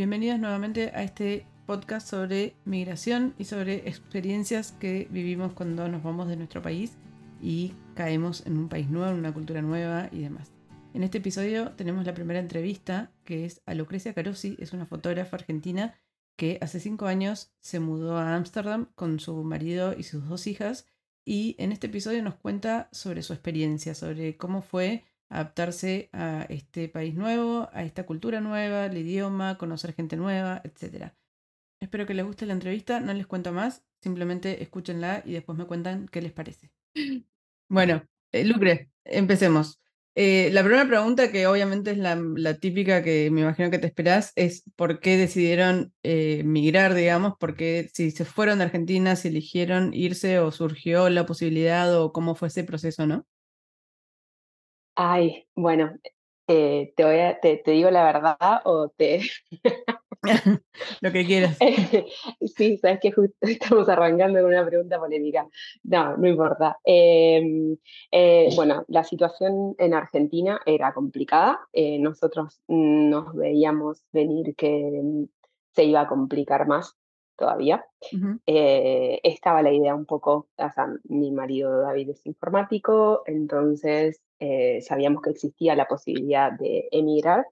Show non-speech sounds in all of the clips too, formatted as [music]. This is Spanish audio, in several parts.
bienvenidas nuevamente a este podcast sobre migración y sobre experiencias que vivimos cuando nos vamos de nuestro país y caemos en un país nuevo, en una cultura nueva y demás. En este episodio tenemos la primera entrevista que es a Lucrecia Carosi, es una fotógrafa argentina que hace cinco años se mudó a Ámsterdam con su marido y sus dos hijas y en este episodio nos cuenta sobre su experiencia, sobre cómo fue adaptarse a este país nuevo, a esta cultura nueva, el idioma, conocer gente nueva, etc. Espero que les guste la entrevista, no les cuento más, simplemente escúchenla y después me cuentan qué les parece. [laughs] Bueno, eh, Lucre, empecemos. Eh, la primera pregunta, que obviamente es la, típica que me imagino que te esperás, es por qué decidieron eh, migrar, digamos, porque si se fueron de Argentina, si eligieron irse o surgió la posibilidad o cómo fue ese proceso, ¿no? Ay, bueno, eh, te, voy a, te, digo la verdad o te... [laughs] Lo que quieras. [laughs] sí, sabes que justo [laughs] estamos arrancando con una pregunta polémica. No, no importa. Em, eh, bueno, la situación en Argentina era complicada. Eh, nosotros nos veíamos venir que se iba a complicar más todavía. Eh, estaba la idea un poco, o sea, mi marido David es informático, entonces eh, sabíamos que existía la posibilidad de emigrar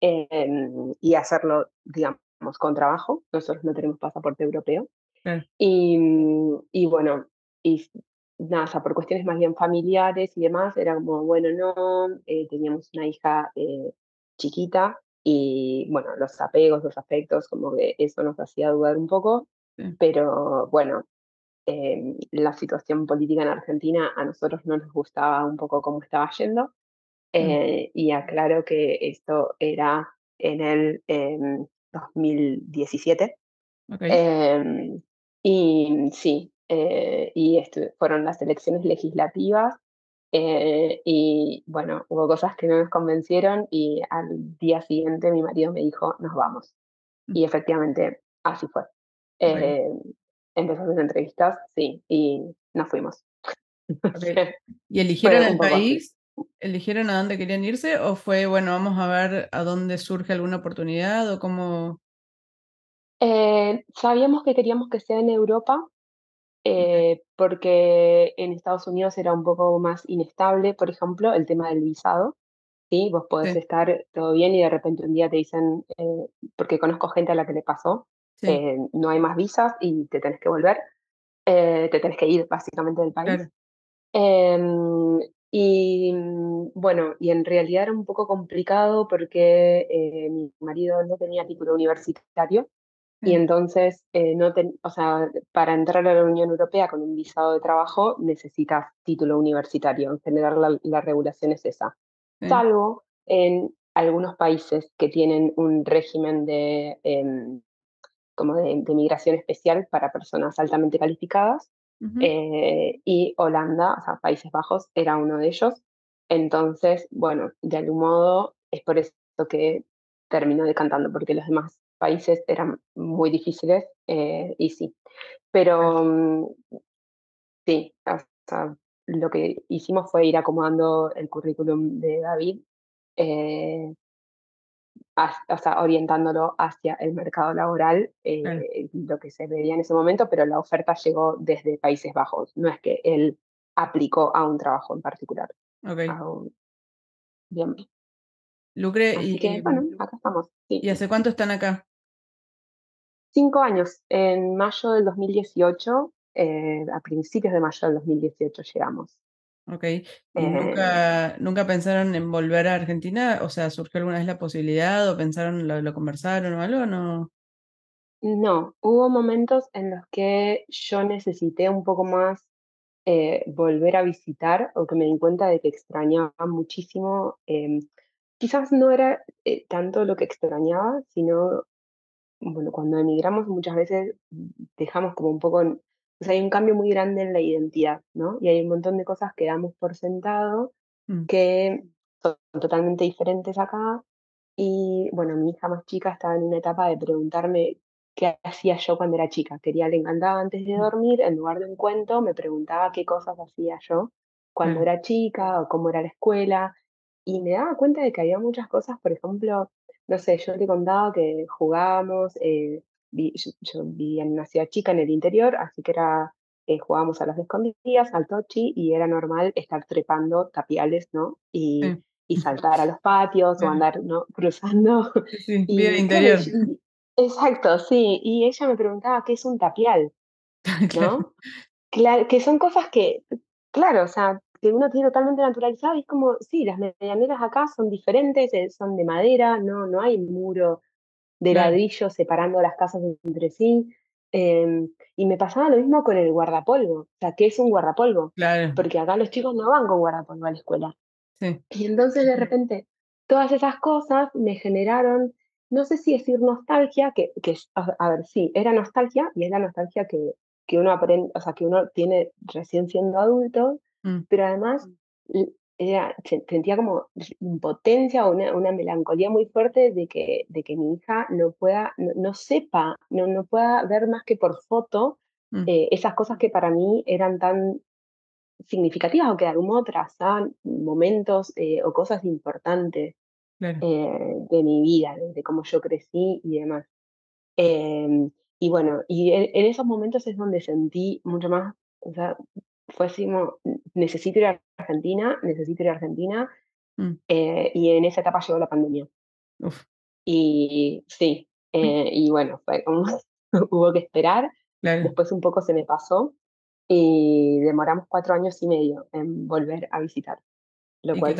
em, y hacerlo, digamos, con trabajo. Nosotros no tenemos pasaporte europeo. Y, y, bueno, y nada, o sea, por cuestiones más bien familiares y demás, era como, bueno, no, eh, teníamos una hija chiquita, y bueno, los apegos, los afectos, como que eso nos hacía dudar un poco, pero bueno, em, la situación política en Argentina a nosotros no nos gustaba un poco cómo estaba yendo, mm. eh, y aclaro que esto era en el 2017. Em, y sí, eh, y fueron las elecciones legislativas eh, y bueno, hubo cosas que no nos convencieron y al día siguiente mi marido me dijo, nos vamos. Mm. Y efectivamente, así fue. Eh, empezó a hacer entrevistas, sí, y nos fuimos. [laughs] ¿Y eligieron el país? ¿Eligieron a dónde querían irse? ¿O fue, bueno, vamos a ver a dónde surge alguna oportunidad o cómo? Eh, sabíamos que queríamos que sea en Europa, eh, porque en Estados Unidos era un poco más inestable, por ejemplo, el tema del visado. ¿sí? Vos podés estar todo bien y de repente un día te dicen, eh, porque conozco gente a la que le pasó, eh, no hay más visas y te tenés que volver, te tenés que ir básicamente del país. Em, y mm, bueno, y en realidad era un poco complicado porque mi marido no tenía título universitario y entonces, eh, no o sea, para entrar a la Unión Europea con un visado de trabajo necesitas título universitario. En general, la, regulación es esa. Salvo en algunos países que tienen un régimen de, em, como de, migración especial para personas altamente calificadas. Eh, y Holanda, o sea, Países Bajos, era uno de ellos. Entonces, bueno, de algún modo es por eso que terminó decantando, porque los demás países eran muy difíciles eh, y sí. Pero mm, sí, lo que hicimos fue ir acomodando el currículum de David, eh, orientándolo hacia el mercado laboral, eh, lo que se veía en ese momento, pero la oferta llegó desde Países Bajos, no es que él aplicó a un trabajo en particular. Okay. Bien. Lucre, y, bueno, acá estamos. ¿Y hace cuánto están acá? Cinco años. En mayo del 2018, eh, a principios de mayo del 2018 llegamos. Ok. ¿Y nunca, eh, nunca pensaron en volver a Argentina? O sea, ¿surgió alguna vez la posibilidad o pensaron, lo, conversaron o algo? No. No, hubo momentos en los que yo necesité un poco más eh, volver a visitar o que me di cuenta de que extrañaba muchísimo em, quizás no era eh, tanto lo que extrañaba, sino, bueno, cuando emigramos muchas veces dejamos como un poco, o sea, hay un cambio muy grande en la identidad, ¿no? Y hay un montón de cosas que damos por sentado mm. que son totalmente diferentes acá. Y bueno, mi hija más chica estaba en una etapa de preguntarme qué hacía yo cuando era chica. Quería, le encantaba antes de mm. dormir, en lugar de un cuento, me preguntaba qué cosas hacía yo cuando era chica o cómo era la escuela y me daba cuenta de que había muchas cosas, por ejemplo, no sé, yo te contaba que jugábamos, eh, vi- yo, yo vivía en una ciudad chica en el interior, así que era, eh, jugábamos a las escondidas, al tochi, y era normal estar trepando tapiales, ¿no? Y, Sí, y [laughs] saltar a los patios o andar, ¿no? Cruzando. Sí, [laughs] Y interior. y- exacto, sí. Y ella me preguntaba qué es un tapial, [laughs] ¿no? Claro, que son cosas que, claro, o sea, que uno tiene totalmente naturalizado y es como, sí, las medianeras acá son diferentes, eh, son de madera, no, no hay muro de ladrillo separando las casas entre sí. em, y me pasaba lo mismo con el guardapolvo, o sea, ¿qué es un guardapolvo? claro. Porque acá los chicos no van con guardapolvo a la escuela. Sí, Y entonces de repente todas esas cosas me generaron, no sé si decir nostalgia, que, que a ver, sí, era nostalgia y es la nostalgia que, que uno aprende, o sea, que uno tiene recién siendo adulto, mm, pero además era, se- sentía como impotencia o una, una melancolía muy fuerte de que, de que mi hija no pueda, no, no sepa, no, no pueda ver más que por foto mm, eh, esas cosas que para mí eran tan significativas o que de algún modo trazan momentos eh, o cosas importantes claro. eh, de mi vida, de, de cómo yo crecí y demás. Em, y bueno, y en, en esos momentos es donde sentí mucho más, o sea, fue así como, "N- necesito ir a Argentina, necesito ir a Argentina, mm, eh, y en esa etapa llegó la pandemia. Uf, Y sí, mm, eh, y bueno, fue como, [laughs] hubo que esperar, claro. después un poco se me pasó y demoramos cuatro años y medio en volver a visitar, lo ¿Y qué cual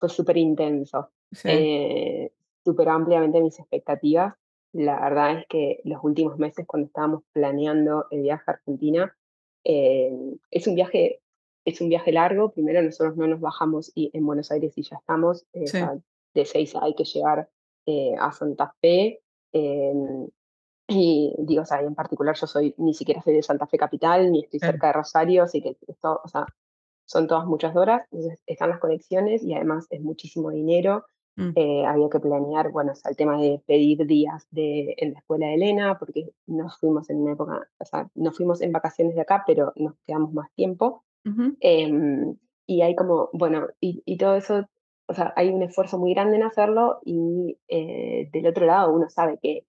fue súper intenso, Sí, eh, superó ampliamente mis expectativas. La verdad es que los últimos meses, cuando estábamos planeando el viaje a Argentina, eh, es un viaje, es un viaje largo. Primero, nosotros no nos bajamos y, en Buenos Aires y ya estamos. eh, sí, de seis hay que llegar eh, a Santa Fe. y digo, o sea, en particular yo soy, ni siquiera soy de Santa Fe Capital, ni estoy cerca de Rosario, así que esto, o sea, son todas muchas horas, entonces están las conexiones y además es muchísimo dinero. Mm, Eh, había que planear, bueno, sea, el tema de pedir días de, en la escuela de Elena, porque nos fuimos en una época, o sea, nos fuimos en vacaciones de acá, pero nos quedamos más tiempo. ujú, Em, y hay como, bueno, y, y todo eso, o sea, hay un esfuerzo muy grande en hacerlo y eh, del otro lado uno sabe que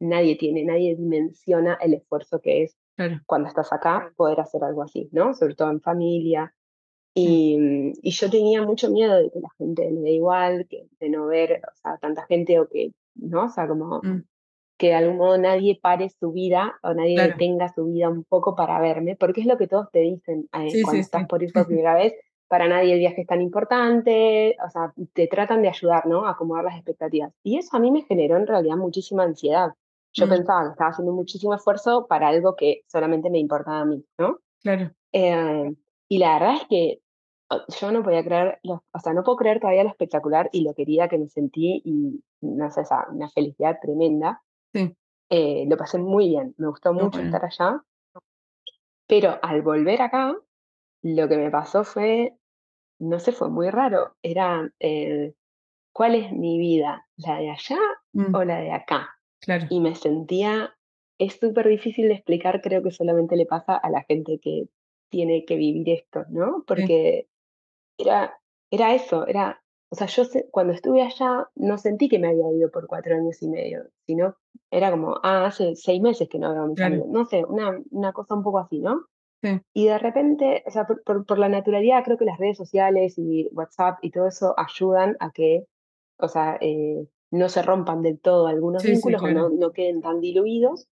nadie tiene, nadie dimensiona el esfuerzo que es Claro, cuando estás acá poder hacer algo así, ¿no? Sobre todo en familia. Y, mm, y yo tenía mucho miedo de que la gente le dé igual, que, de no ver, o sea, tanta gente o que, ¿no? O sea, como mm, que de algún modo nadie pare su vida o nadie claro. detenga su vida un poco para verme, porque es lo que todos te dicen eh, Sí, sí, cuando estás sí. por ir por [laughs] primera vez, para nadie el viaje es tan importante, o sea, te tratan de ayudar, ¿no? A acomodar las expectativas. Y eso a mí me generó en realidad muchísima ansiedad. Yo Mm, pensaba que estaba haciendo muchísimo esfuerzo para algo que solamente me importaba a mí, ¿no? claro. Eh, y la verdad es que yo no podía creer, lo- o sea, no puedo creer todavía lo espectacular y lo querida que me sentí y, no sé, esa, una felicidad tremenda. Sí, Eh, lo pasé muy bien, me gustó mucho bueno. estar allá, pero al volver acá, lo que me pasó fue, no sé, fue muy raro. Era, eh, ¿cuál es mi vida? ¿La de allá Mm, o la de acá? claro, Y me sentía, es súper difícil de explicar, creo que solamente le pasa a la gente que tiene que vivir esto, ¿no? Porque era, era eso, era, o sea, yo se- cuando estuve allá no sentí que me había ido por cuatro años y medio, sino era como, ah, hace seis meses que no veo a mis claro. amigos, no sé, una, una cosa un poco así, ¿no? Sí, Y de repente, o sea, por, por, por la naturalidad, creo que las redes sociales y WhatsApp y todo eso ayudan a que, o sea, eh, no se rompan del todo algunos sí, sí, vínculos o claro. no, no queden tan diluidos.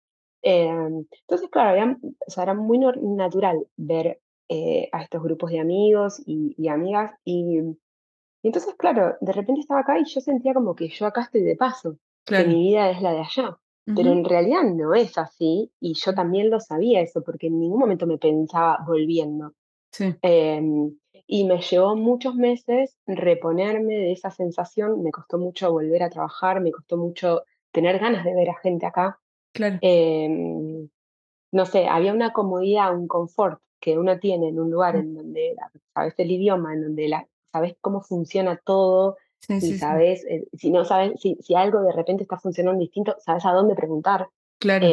Eh, entonces, claro, era, o sea, era muy natural ver eh, a estos grupos de amigos y, y amigas. Y, y entonces, claro, de repente estaba acá y yo sentía como que yo acá estoy de paso, que mi vida es la de allá. Pero en realidad no es así y yo también lo sabía eso, porque en ningún momento me pensaba volviendo. Sí, Em, y me llevó muchos meses reponerme de esa sensación, me costó mucho volver a trabajar, me costó mucho tener ganas de ver a gente acá. claro. Em, no sé, había una comodidad, un confort que uno tiene en un lugar en donde sabes el idioma, en donde la, sabes cómo funciona todo sí, y sí, sí, sabes, eh, si no sabes, si, si algo de repente está funcionando distinto, sabes a dónde preguntar. claro.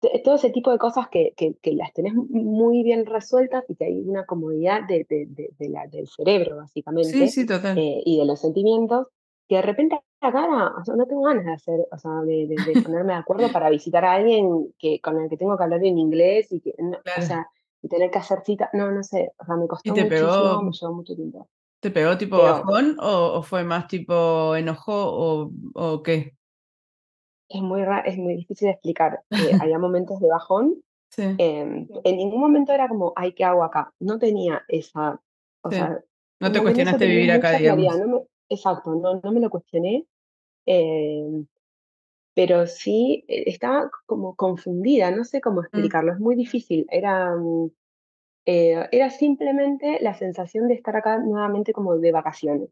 T- todo ese tipo de cosas que, que, que las tenés muy bien resueltas y que hay una comodidad de, de- de- la- del cerebro, Sí, básicamente, sí, total. eh, y de los sentimientos, que de repente la cara, o sea, no tengo ganas de hacer, o sea, de, [laughs] ponerme de acuerdo para visitar a alguien que, con el que tengo que hablar en inglés y que, o sea, y tener que hacer cita, no, no sé, o sea, me costó muchísimo, me llevó mucho tiempo. ¿Te pegó tipo bajón o, fue más tipo enojo o, o qué? Es muy, es muy difícil de explicar. Eh, había [laughs] momentos de bajón. Sí. Em, en ningún momento era como, ay, ¿qué hago acá? No tenía esa, o sea... No te cuestionaste vivir acá, digamos. exacto, no, no me lo cuestioné. Em, pero sí eh, estaba como confundida, no sé cómo mm. explicarlo, es muy difícil. Era, mm, eh, era simplemente la sensación de estar acá nuevamente como de vacaciones.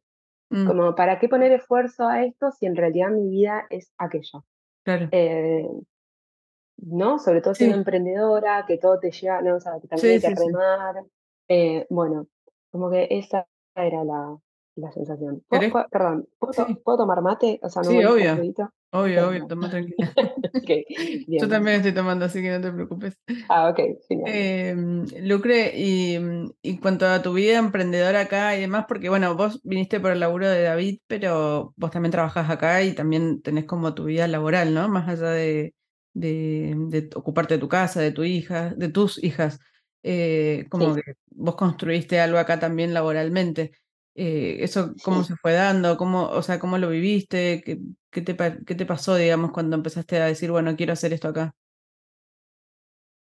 Mm. Como, ¿para qué poner esfuerzo a esto si en realidad mi vida es aquello? Claro. Eh, ¿No? Sobre todo siendo emprendedora, que todo te lleva, ¿no? O sea, que también hay que remar. bueno, como que esa era la, la sensación. perdón, ¿puedo, tomar mate? O sea, ¿no sí, obvio. Obvio, obvio, toma tranquila. [laughs] Yo también estoy tomando, así que no te preocupes. Ah, ok, Eh, Lucre, y, y cuanto a tu vida emprendedora acá y demás, porque bueno, vos viniste por el laburo de David, pero vos también trabajás acá y también tenés como tu vida laboral, ¿no? Más allá de, de, de ocuparte de tu casa, de tu hija, de tus hijas. Eh, como que vos construiste algo acá también laboralmente. Eh, ¿Eso cómo se fue dando? ¿Cómo, o sea, ¿Cómo lo viviste? ¿Qué, qué, te, ¿Qué te pasó, digamos, cuando empezaste a decir, bueno, quiero hacer esto acá?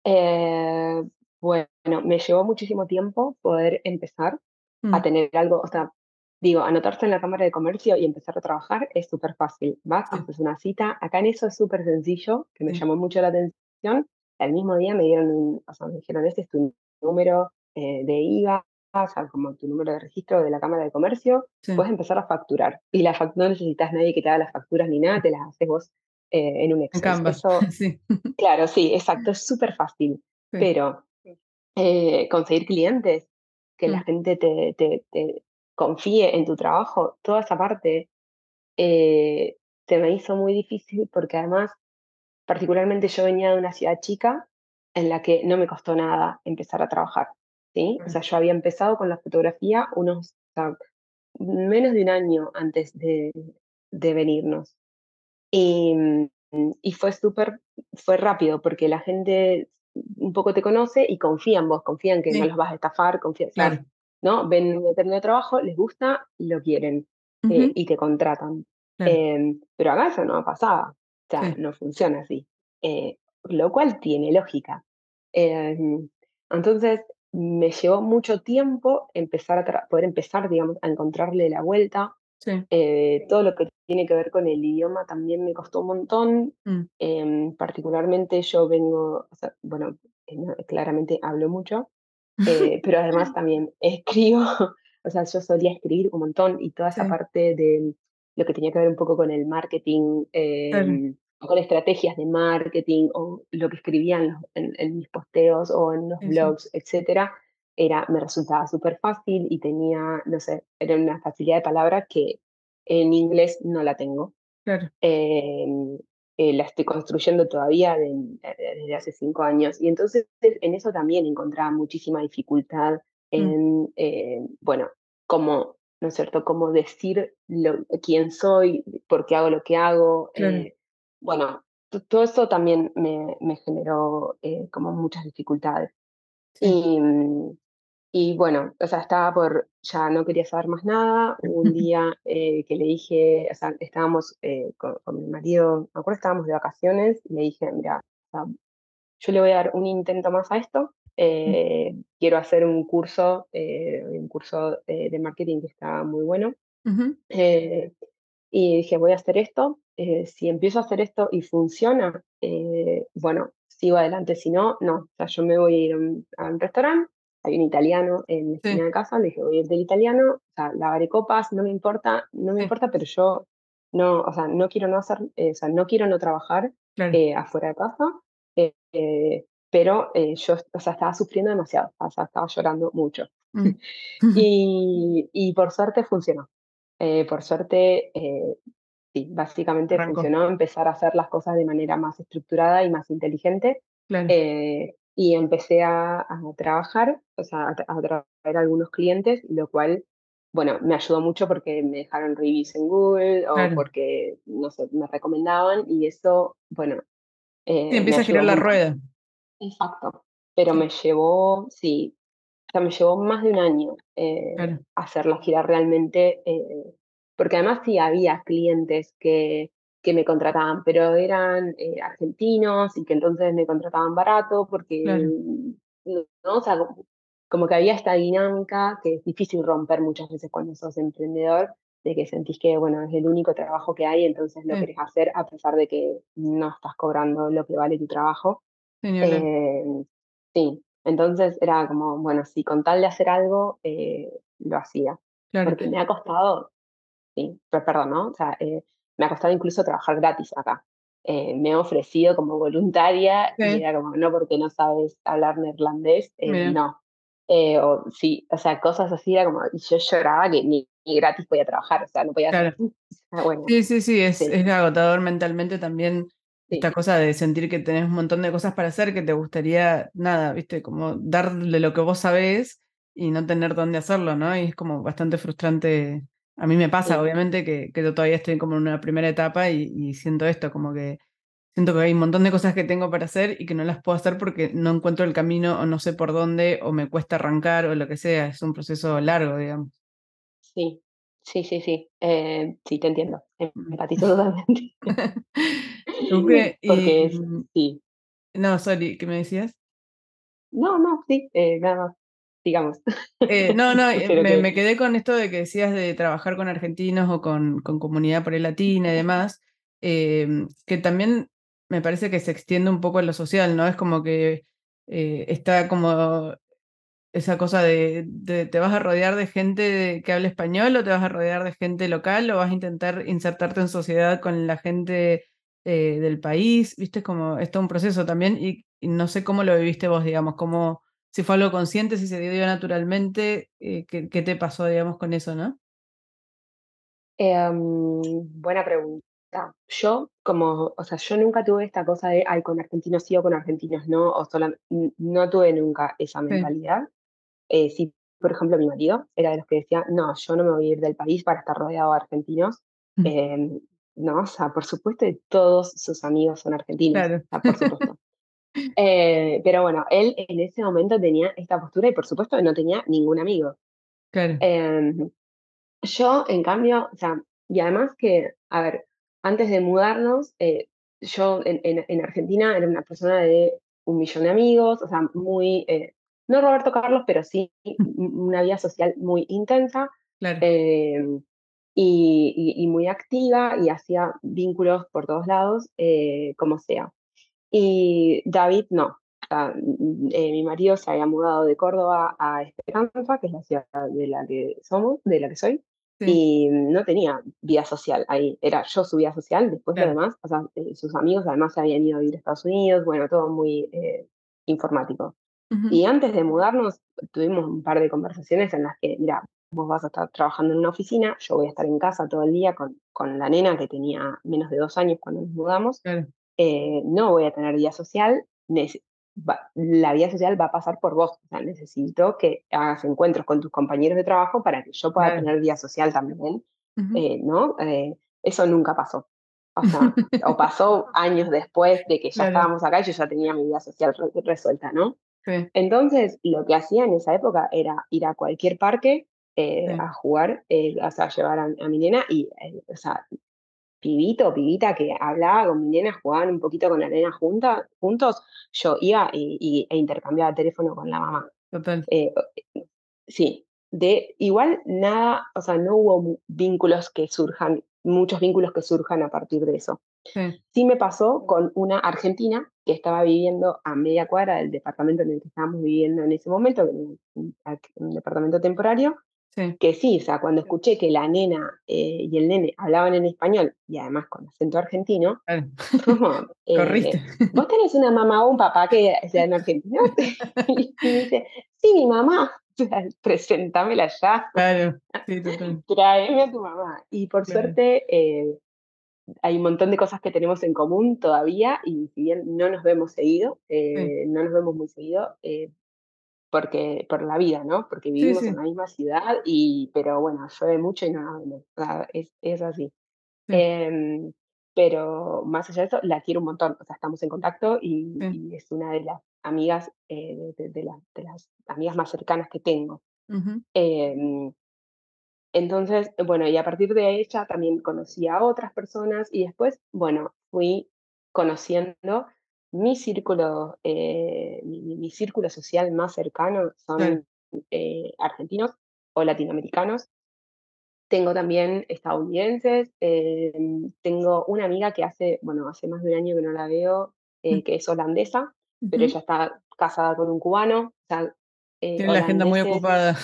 Eh, bueno, me llevó muchísimo tiempo poder empezar a mm. tener algo, o sea, digo, anotarse en la Cámara de Comercio y empezar a trabajar es súper fácil. Vas, haces una cita, acá en eso es súper sencillo, que me llamó mucho la atención. Al mismo día me dieron, o sea, me dijeron, este es tu número eh, de IVA, como tu número de registro de la Cámara de Comercio, puedes empezar a facturar. Y la no necesitas nadie que te haga las facturas ni nada, te las haces vos eh, en un Excel. [laughs] Claro, sí, exacto, es súper fácil. Pero eh, conseguir clientes, que la mm. gente te, te, confíe en tu trabajo, toda esa parte eh, se me hizo muy difícil porque además, particularmente yo venía de una ciudad chica en la que no me costó nada empezar a trabajar. ¿Sí? O sea, yo había empezado con la fotografía unos, menos de un año antes de, de venirnos. Y, y fue súper, fue rápido porque la gente un poco te conoce y confía en vos, confían que no los vas a estafar, confían, claro. ¿no? Ven un determinado trabajo, les gusta, lo quieren eh, y te contratan. Em, pero acá eso no pasaba, o sea, no funciona así, eh, lo cual tiene lógica. Em, entonces, me llevó mucho tiempo empezar a poder empezar, digamos, a encontrarle la vuelta. Eh, todo lo que tiene que ver con el idioma también me costó un montón. Mm. Em, particularmente yo vengo, bueno, eh, claramente hablo mucho, [laughs] eh, pero además también escribo, [laughs] o sea, yo solía escribir un montón y toda esa parte de lo que tenía que ver un poco con el marketing, em, con estrategias de marketing o lo que escribían en, mis posteos o en los blogs, etcétera, era, me resultaba súper fácil y tenía, no sé, era una facilidad de palabra que en inglés no la tengo. Claro. Em, eh, la estoy construyendo todavía desde hace cinco años y entonces en eso también encontraba muchísima dificultad mm. en, eh, bueno, cómo, ¿no es cierto?, cómo decir lo, quién soy, por qué hago lo que hago. Eh, bueno, todo eso también me, me generó eh, como muchas dificultades. Y, mm, y, bueno, o sea, estaba por, ya no quería saber más nada. Un [laughs] día eh, que le dije, o sea, estábamos eh, con, mi marido, me acuerdo, estábamos de vacaciones, y le dije, mira, yo le voy a dar un intento más a esto. Mm. quiero hacer un curso, un curso de marketing que está muy bueno. Y dije, voy a hacer esto, eh, si empiezo a hacer esto y funciona, eh, bueno, sigo adelante, si no, no. O sea, yo me voy a ir a un, restaurante, hay un italiano en la esquina de casa, le dije, voy a ir del italiano, o sea, lavaré copas, no me importa, no me importa, pero yo no, o sea, no quiero no hacer, eh, o sea, no quiero no trabajar afuera de casa, pero yo, o sea, estaba sufriendo demasiado, o sea, estaba llorando mucho. Mm. [laughs] [laughs] y, y, por suerte funcionó. Por suerte, sí, básicamente funcionó empezar a hacer las cosas de manera más estructurada y más inteligente. Eh, y empecé a, trabajar, o sea, a, traer algunos clientes, lo cual bueno, me ayudó mucho porque me dejaron reviews en Google o Claro. porque, no sé, me recomendaban y eso, bueno, eh, empieza a girar la rueda. Exacto. Pero me llevó, sí, o sea, me llevó más de un año eh, claro, hacerla girar realmente, eh, porque además sí había clientes que, que me contrataban, pero eran eh, argentinos y que entonces me contrataban barato porque, claro. no, ¿no? O sea, como, como que había esta dinámica que es difícil romper muchas veces cuando sos emprendedor, de que sentís que, bueno, es el único trabajo que hay, entonces lo Sí, querés hacer a pesar de que no estás cobrando lo que vale tu trabajo. sí, entonces era como, bueno, sí, con tal de hacer algo, eh, lo hacía. Claro. Porque me ha costado, sí, per- perdón, ¿no? O sea, eh, me ha costado incluso trabajar gratis acá. Eh, me he ofrecido como voluntaria y Sí, era como, no porque no sabes hablar neerlandés, eh, no. Eh, o sí, o sea, cosas así era como, y yo lloraba que ni, ni gratis podía trabajar, o sea, no podía hacer. claro. [laughs] Ah, bueno, Sí, sí, sí, es, sí, es agotador mentalmente también sí, esta cosa de sentir que tenés un montón de cosas para hacer que te gustaría, nada, viste, como darle lo que vos sabés y no tener dónde hacerlo, ¿no? Y es como bastante frustrante. A mí me pasa, sí, obviamente, que, que yo todavía estoy como en una primera etapa y, y siento esto, como que siento que hay un montón de cosas que tengo para hacer y que no las puedo hacer porque no encuentro el camino o no sé por dónde o me cuesta arrancar o lo que sea. Es un proceso largo, digamos. sí, sí, sí, sí, eh, sí, te entiendo, Mm. empatizo totalmente. [laughs] Y [laughs] Porque es sí. no, sorry, ¿qué me decías? No, no, sí, eh, nada más, digamos. Eh, [laughs] no, no, me, que me quedé con esto de que decías de trabajar con argentinos o con, con comunidad por ahí latina y demás, em, que también me parece que se extiende un poco a lo social, ¿no? Es como que está como esa cosa de, de te vas a rodear de gente que habla español o te vas a rodear de gente local o vas a intentar insertarte en sociedad con la gente eh, del país, viste, es como, es todo un proceso también y, y no sé cómo lo viviste vos, digamos, cómo, si fue algo consciente, si se dio naturalmente, eh, ¿qué, qué te pasó, digamos, con eso, ¿no? Em, buena pregunta. Yo, como, o sea, yo nunca tuve esta cosa de, ay, con argentinos sí o con argentinos no, o sola, n- no tuve nunca esa Sí, mentalidad. Eh, sí, por ejemplo, mi marido era de los que decía, no, yo no me voy a ir del país para estar rodeado de argentinos. Mm, Em, no, o sea, por supuesto, todos sus amigos son argentinos, claro, o sea, por supuesto. [laughs] Eh, pero bueno, él en ese momento tenía esta postura y por supuesto no tenía ningún amigo. claro, Em, yo, en cambio, o sea, y además que, a ver, antes de mudarnos, eh, yo en, en- en Argentina era una persona de un millón de amigos, o sea, muy, eh, no Roberto Carlos, pero sí un- una vida social muy intensa claro, em, y, y- y muy activa y hacía vínculos por todos lados, eh, como sea. Y David no. O sea, mm, eh, mi marido se había mudado de Córdoba a Esperanza, que es la ciudad de la que somos, de la que soy, sí, y no tenía vida social ahí. Era yo su vida social, después lo claro, demás, o sea, eh, sus amigos además se habían ido a vivir a Estados Unidos, bueno, todo muy eh, ujú, Y antes de mudarnos, tuvimos un par de conversaciones en las que, mira, vos vas a estar trabajando en una oficina, yo voy a estar en casa todo el día con, con la nena que tenía menos de dos años cuando nos mudamos claro, eh, no voy a tener vida social, va- la vida social va a pasar por vos. O sea, necesito que hagas encuentros con tus compañeros de trabajo para que yo pueda claro, tener vida social también, ujú. eh, ¿no? Eh, eso nunca pasó. O sea, [laughs] o pasó años después de que ya claro, estábamos acá y yo ya tenía mi vida social re- resuelta, ¿no? Sí, Entonces, lo que hacía en esa época era ir a cualquier parque eh, sí, a jugar, eh, o sea, llevar a, a mi nena y, eh, o sea, pibito o pibita que hablaba con mi nena, jugaban un poquito con la nena junta, juntos, yo iba y, y- e intercambiaba teléfono con la mamá. total, sí, de igual nada, o sea, no hubo vínculos que surjan, muchos vínculos que surjan a partir de eso. sí, Sí me pasó con una argentina que estaba viviendo a media cuadra del departamento en el que estábamos viviendo en ese momento, un, un- departamento temporario, sí, que sí, o sea, cuando escuché que la nena eh, y el nene hablaban en español y además con acento argentino, [laughs] [laughs] Corriste. eh, ¿vos tenés una mamá o un papá que [laughs] sean argentinos? y me dice, sí, mi mamá, sea, presentámela ya, Claro, sí, tráeme a tu mamá. Y por claro, suerte eh, hay un montón de cosas que tenemos en común todavía y si bien no nos vemos seguido, sí, eh, no nos vemos muy seguido, eh, porque, por la vida, ¿no? Porque Sí, vivimos en sí. la misma ciudad y, pero bueno, llueve mucho y no la vemos. O sea, es, es así. Sí, Em, pero más allá de eso, la quiero un montón. O sea, estamos en contacto y, sí. y es una de las amigas, eh, de, de las, de las amigas más cercanas que tengo. Ujú, Em, entonces, bueno, y a partir de ella también conocí a otras personas y después, bueno, fui conociendo mi círculo, eh, mi, círculo social más cercano son eh, argentinos o latinoamericanos. Tengo también estadounidenses, em, tengo una amiga que hace, bueno, hace más de un año que no la veo, Mm, eh, que es holandesa, pero ella está casada con un cubano, o sea, eh, Tiene la agenda muy ocupada.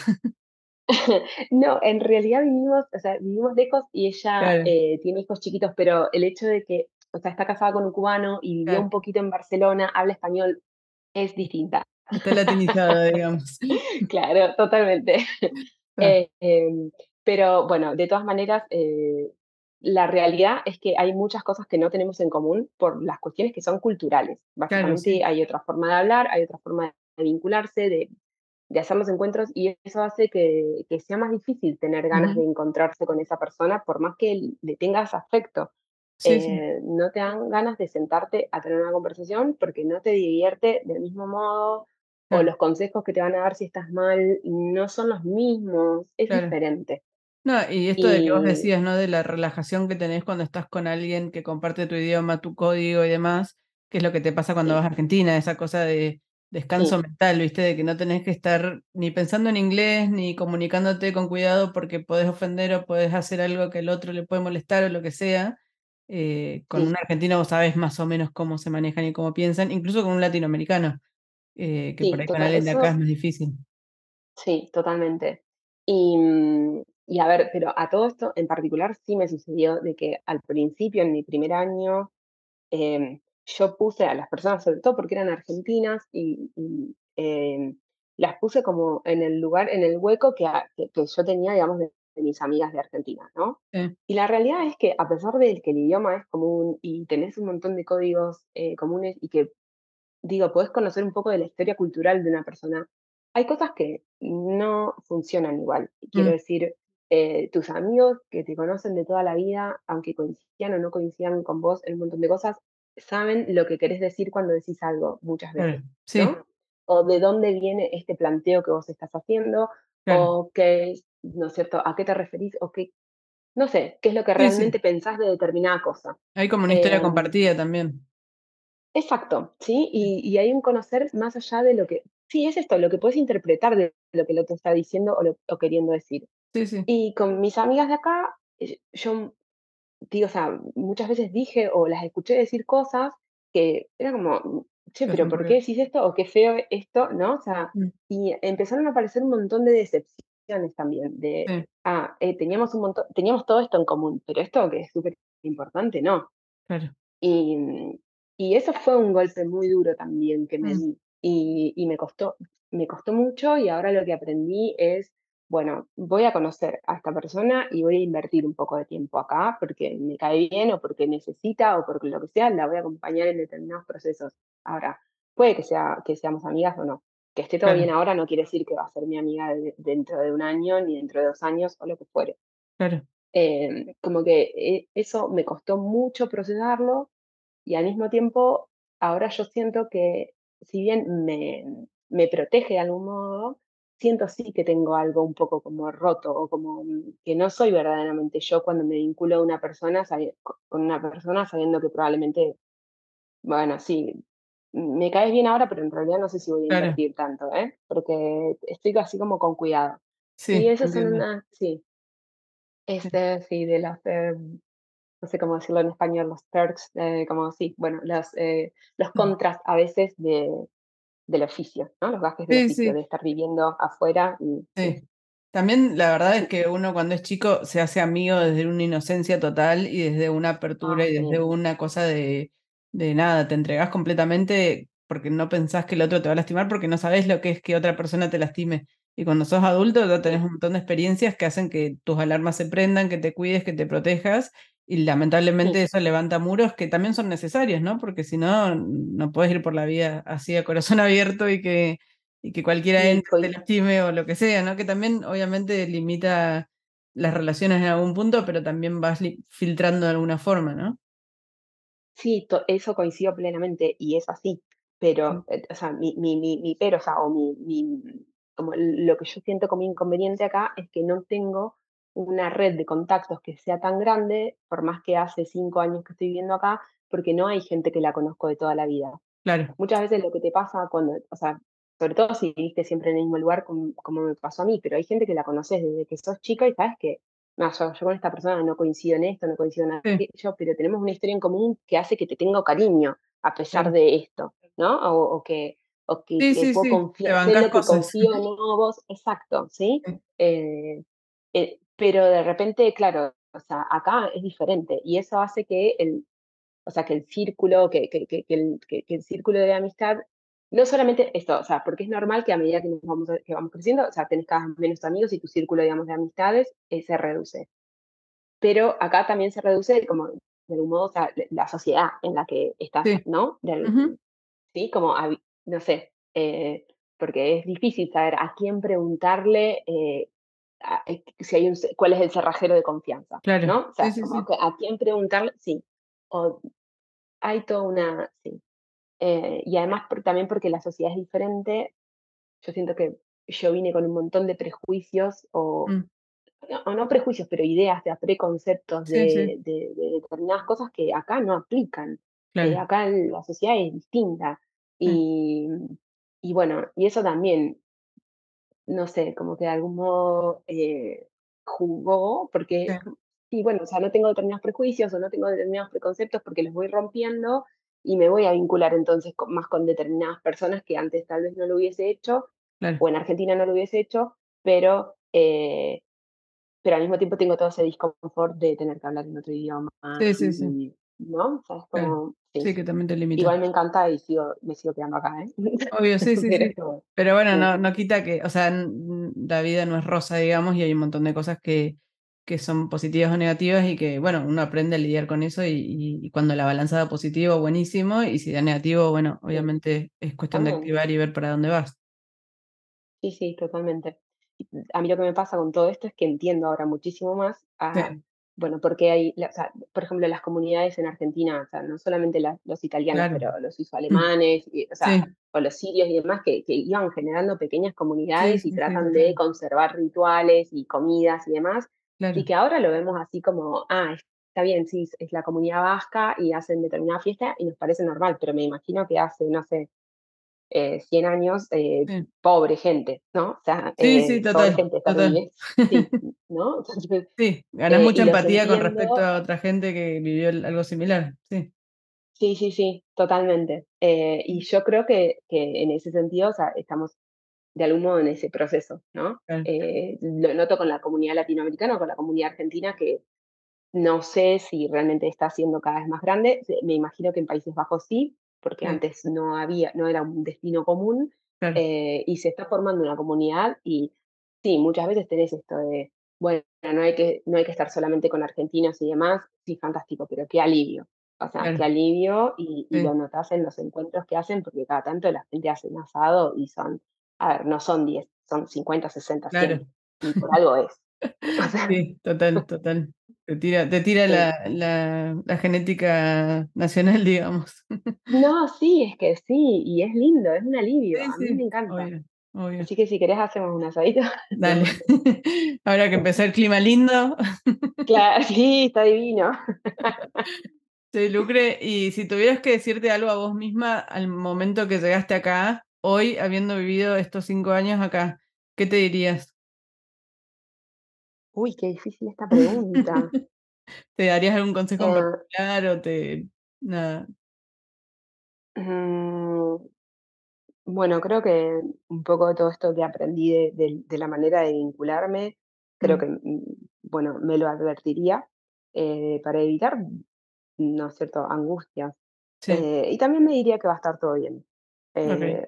[laughs] no, en realidad vivimos, o sea, vivimos lejos y ella Claro, eh, tiene hijos chiquitos, pero el hecho de que, o sea, está casada con un cubano y vivió claro. un poquito en Barcelona, habla español, es distinta. Está latinizada, [laughs] digamos. Claro, totalmente. Claro, [laughs] Eh, em, pero bueno, de todas maneras, eh, la realidad es que hay muchas cosas que no tenemos en común por las cuestiones que son culturales. sí. Básicamente hay otra forma de hablar, hay otra forma de vincularse, de, de hacer los encuentros y eso hace que, que sea más difícil tener ganas de encontrarse con esa persona por más que le tengas afecto. Sí, sí, Eh, no te dan ganas de sentarte a tener una conversación porque no te divierte del mismo modo o los consejos que te van a dar si estás mal no son los mismos, es claro. diferente. No, y esto de que vos Y decías, ¿no? De la relajación que tenés cuando estás con alguien que comparte tu idioma, tu código y demás, que es lo que te pasa cuando vas a Argentina, esa cosa de descanso sí, mental, ¿viste? De que no tenés que estar ni pensando en inglés, ni comunicándote con cuidado porque podés ofender o podés hacer algo que al otro le puede molestar o lo que sea. Eh, con un argentino vos sabés más o menos cómo se manejan y cómo piensan, incluso con un latinoamericano, eh, que por ahí con alguien de acá es más difícil. sí, totalmente. Y, mm, y a ver, pero a todo esto en particular sí me sucedió de que al principio, en mi primer año, em, yo puse a las personas, sobre todo porque eran argentinas, y, y, em, las puse como en el lugar, en el hueco que, que, que yo tenía, digamos, de, de mis amigas de Argentina, ¿no? Sí, Y la realidad es que a pesar de que el idioma es común y tenés un montón de códigos eh, comunes y que digo, podés conocer un poco de la historia cultural de una persona. Hay cosas que no funcionan igual. Quiero mm, decir, eh, tus amigos que te conocen de toda la vida, aunque coincidan o no coincidan con vos en un montón de cosas, saben lo que querés decir cuando decís algo muchas veces, sí, ¿no? O de dónde viene este planteo que vos estás haciendo, o qué, es, ¿no es cierto?, a qué te referís, o qué, no sé, qué es lo que Sí, sí. realmente pensás de determinada cosa. Hay como una historia Em, compartida también. Exacto, ¿sí? Y, y hay un conocer más allá de lo que, sí, es esto, lo que puedes interpretar de lo que el otro está diciendo o, lo- o queriendo decir. Sí, sí, Y con mis amigas de acá, eh, yo digo, o sea, muchas veces dije o las escuché decir cosas que era como, "Mm, che, pero ¿por qué decís esto? O qué feo esto, ¿no? O sea, Mm, y empezaron a aparecer un montón de decepciones también, de, sí, ah, eh, teníamos un montón, teníamos todo esto en común, pero esto que es súper importante, no. claro. Y, mm, y eso fue un golpe muy duro también que me Mm, di. Y, y me costó, me costó mucho y ahora lo que aprendí es, bueno, voy a conocer a esta persona y voy a invertir un poco de tiempo acá porque me cae bien o porque necesita o porque lo que sea, la voy a acompañar en determinados procesos. Ahora, puede que, sea, que seamos amigas o no. Que esté todo bien claro, ahora no quiere decir que va a ser mi amiga de- dentro de un año ni dentro de dos años o lo que fuere. claro, Em, como que eh, eso me costó mucho procesarlo y al mismo tiempo, ahora yo siento que si bien me, me protege de algún modo, siento sí que tengo algo un poco como roto o como que no soy verdaderamente yo cuando me vinculo a una persona con una persona sabiendo que probablemente, bueno, sí, me caes bien ahora, pero en realidad no sé si voy a claro. invertir tanto, ¿eh? Porque estoy así como con cuidado. Y Sí, esas son unas, sí, Sí, este, sí, de las, eh, no sé cómo decirlo en español, los perks, eh, como sí, bueno, los, eh, los mm, contras a veces de, del oficio, ¿no? Los gajes del sí, oficio, sí. de estar viviendo afuera y sí. También la verdad es que uno cuando es chico se hace amigo desde una inocencia total y desde una apertura Ah, y desde una cosa de, de nada, te entregás completamente porque no pensás que el otro te va a lastimar porque no sabés lo que es que otra persona te lastime. Y cuando sos adulto ya tenés un montón de experiencias que hacen que tus alarmas se prendan, que te cuides, que te protejas y lamentablemente sí, eso levanta muros que también son necesarios, ¿no? Porque si no, no puedes ir por la vida así a corazón [laughs] abierto y que y que cualquiera Sí, entre, te coi lastime o lo que sea, ¿no? Que también obviamente limita las relaciones en algún punto, pero también vas filtrando de alguna forma, ¿no? sí, eso coincido plenamente y es así, pero, eh, o sea, mi mi mi mi pero, o sea, o mi mi como lo que yo siento como inconveniente acá es que no tengo una red de contactos que sea tan grande, por más que hace 5 años que estoy viviendo acá, porque no hay gente que la conozco de toda la vida. Claro, Muchas veces lo que te pasa cuando, o sea, sobre todo si viviste siempre en el mismo lugar, como, como me pasó a mí, pero hay gente que la conoces desde que sos chica y sabes que, no, yo, yo con esta persona no coincido en esto, no coincido en sí, aquello, pero tenemos una historia en común que hace que te tengo cariño a pesar de esto, ¿no? O, o que, o que, Sí, que puedo confiar, en que confío vos, exacto, ¿sí? [laughs] Sí, Eh, eh, pero de repente, claro, o sea, acá es diferente y eso hace que el, o sea, que el círculo, que, que, que, el, que, el círculo de amistad, no solamente esto, o sea, porque es normal que a medida que, nos vamos, que vamos creciendo, o sea, tenés cada vez menos amigos y tu círculo, digamos, de amistades eh, se reduce. Pero acá también se reduce como, de algún modo, o sea, la sociedad en la que estás, sí, ¿no? Del- ujú, ¿sí? Como, no sé, eh, porque es difícil saber a quién preguntarle eh, si hay un, cuál es el cerrajero de confianza, claro. ¿no? O Sí, sea, sí, como sí, que a quién preguntarle, sí. O hay toda una, sí, eh, y además por- también porque la sociedad es diferente, yo siento que yo vine con un montón de prejuicios o mm, no, o no prejuicios, pero ideas, de preconceptos sí, sí, de, de- de determinadas cosas que acá no aplican. Eh, claro. acá el- la sociedad es distinta. sí, Y, y bueno, y eso también no sé, como que de algún modo, eh, jugó, porque, sí, sí, bueno, o sea, no tengo determinados prejuicios o no tengo determinados preconceptos porque los voy rompiendo y me voy a vincular entonces con- más con determinadas personas que antes tal vez no lo hubiese hecho claro. o en Argentina no lo hubiese hecho, pero, eh, pero al mismo tiempo tengo todo ese disconfort de tener que hablar en otro idioma Sí, sí, sí, y, ¿no? O sea, es claro. Sí. Sí, que también te limita. Igual me encanta y sigo, me sigo quedando acá, ¿eh? [laughs] Obvio, sí, sí, Pero sí. Pero bueno, no, no quita que, o sea, la vida no es rosa, digamos, y hay un montón de cosas que, que son positivas o negativas y que, bueno, uno aprende a lidiar con eso y, y- y cuando la balanza da positivo, buenísimo, y si da negativo, bueno, obviamente es cuestión de activar y ver para dónde vas. Sí, sí, totalmente. A mí lo que me pasa con todo esto es que entiendo ahora muchísimo más a, Sí, bueno, porque hay, la- o sea, por ejemplo, las comunidades en Argentina, o sea, no solamente las- los italianos, claro. pero los Mm, suizoalemanes, y, o sea, Sí, o los sirios y demás, que, que iban generando pequeñas sí, comunidades y sí, tratan de conservar rituales y comidas y demás, y que ahora lo vemos así como, ah, está bien, sí, es la comunidad vasca y hacen determinada fiesta y nos parece normal, pero me imagino que hace, no sé, eh, 100 años, eh, sí. pobre gente, ¿no? O sea, Sí, sí, eh, pobre total, gente, total. terrible, sí, [laughs] ¿no? Entonces, Sí, ganas eh, mucha empatía con respecto a otra gente que vivió algo similar. Sí, sí, sí, sí, totalmente. Y yo creo que, que en ese sentido, o sea, estamos de algún modo en ese proceso, ¿no? claro, Eh, lo noto con la comunidad latinoamericana o con la comunidad argentina que no sé si realmente está siendo cada vez más grande. Me imagino que en Países Bajos sí, porque antes no había, no era un destino común, claro, eh, y se está formando una comunidad y sí, muchas veces tenés esto de, bueno, no hay que, no hay que estar solamente con argentinos y demás, sí, fantástico, pero qué alivio. O sea, qué alivio y, y lo notas en los encuentros que hacen, porque cada tanto la gente hace un asado y son, a ver, no son 10 son 50 60 Claro, 100 y por algo es. O [laughs] sea, sí, total, total. Te tira, te tira sí. la, la, la genética nacional, [laughs] digamos. No, sí, es que sí, y es lindo, es un alivio, Sí, a mí me sí, encanta. obvio, obvio. Así que si querés hacemos un asadito. [laughs] Dale. Ahora [laughs] que empezó el clima lindo, Claro, sí, está divino. se lucre. Y si tuvieras que decirte algo a vos misma al momento que llegaste acá, hoy, habiendo vivido estos cinco años acá, ¿qué te dirías? Uy, qué difícil esta [laughs] pregunta. ¿Te darías algún consejo en Eh, particular o te... Nada, mm, bueno, creo que un poco de todo esto que aprendí de, de- de la manera de vincularme, creo mm, que, mm, bueno, me lo advertiría eh, para evitar, ¿no es cierto?, angustias. sí, Eh, y también me diría que va a estar todo bien. ok, Eh,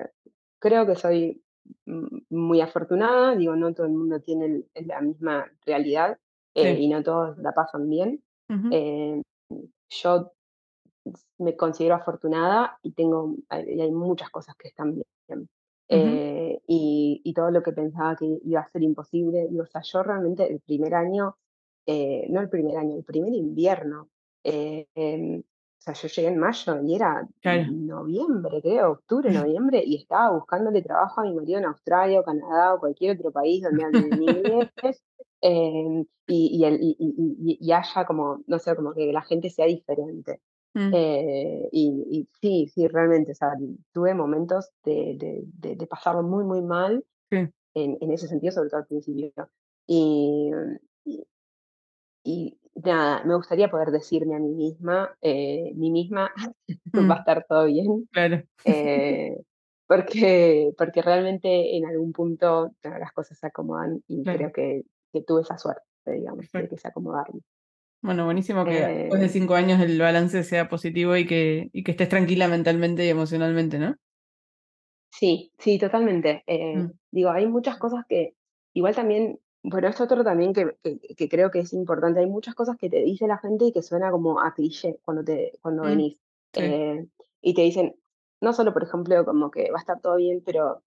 creo que soy muy afortunada, digo, no todo el mundo tiene el- la misma realidad eh, sí. y no todos la pasan bien. ujú, Eh, yo me considero afortunada y tengo, y hay muchas cosas que están bien. Ujú. eh, y, y todo lo que pensaba que iba a ser imposible. Digo, o sea, yo realmente el primer año, eh, no el primer año, el primer invierno, eh, em, o sea, yo llegué en mayo y era Claro. noviembre, creo, octubre, [laughs] noviembre, y estaba buscándole trabajo a mi marido en Australia o Canadá o cualquier otro país donde hablen inglés. [laughs] em, y, y, el- y, y- haya como, no sé, como que la gente sea diferente. Mm, Eh, y, sí, sí, realmente, o sea, tuve momentos de, de, de, de pasarlo muy, muy mal sí. en, en ese sentido, sobre todo al principio. Y nada, me gustaría poder decirme a mí misma, eh, mí misma, [laughs] va a Mm, estar todo bien, claro. eh, [laughs] porque, porque realmente en algún punto las cosas se acomodan y Claro. creo que, que tuve esa suerte, digamos, de que se acomodaron. Bueno, buenísimo que después de Eh, 5 años el balance sea positivo y que y que estés tranquila mentalmente y emocionalmente, ¿no? Sí, sí, totalmente. Eh, Mm, digo, hay muchas cosas que igual también, bueno, esto otro también que, que, que creo que es importante, hay muchas cosas que te dice la gente y que suena como a cliché cuando, te, cuando mm, venís. sí, Eh, y te dicen, no solo, por ejemplo, como que va a estar todo bien, pero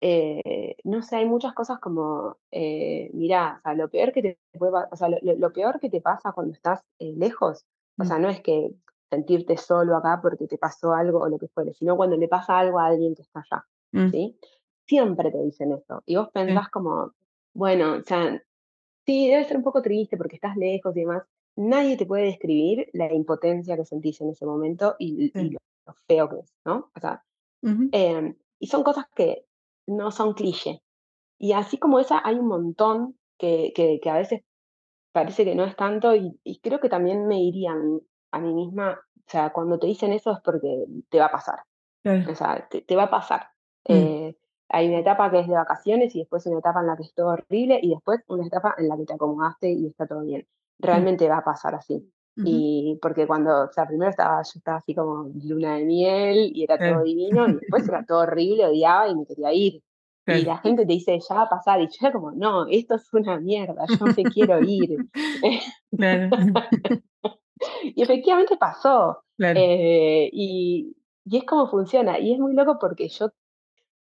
eh, no sé, hay muchas cosas como, eh, mirá, o sea, lo peor que te puede, o sea, lo, lo- peor que te pasa cuando estás eh, lejos, o mm, sea, no es que sentirte solo acá porque te pasó algo o lo que fuere, sino cuando le pasa algo a alguien que está allá, mm, ¿sí? Siempre te dicen eso. Y vos sí, pensás como, bueno, o sea, sí, debe ser un poco triste porque estás lejos y demás. Nadie te puede describir la impotencia que sentís en ese momento y, y sí. lo, lo feo que es, ¿no? O sea, Ujú, em, y son cosas que no son cliché, y así como esa, hay un montón que que que a veces parece que no es tanto, y y creo que también me diría a mí a mí misma, o sea, cuando te dicen eso es porque te va a pasar, claro. o sea, te te va a pasar. Mm, Eh, hay una etapa que es de vacaciones, y después una etapa en la que es todo horrible, y después una etapa en la que te acomodaste y está todo bien. mm, Realmente va a pasar así. ujú, Y porque cuando, o sea, primero estaba yo estaba así como luna de miel, y era todo divino, y después era todo horrible, odiaba y me quería ir. [laughs] Y la gente te dice: "Ya va a pasar", y yo era como: "No, esto es una mierda, yo me quiero ir". [laughs] [laughs] Y efectivamente pasó, claro, eh, y y es como funciona. Y es muy loco porque yo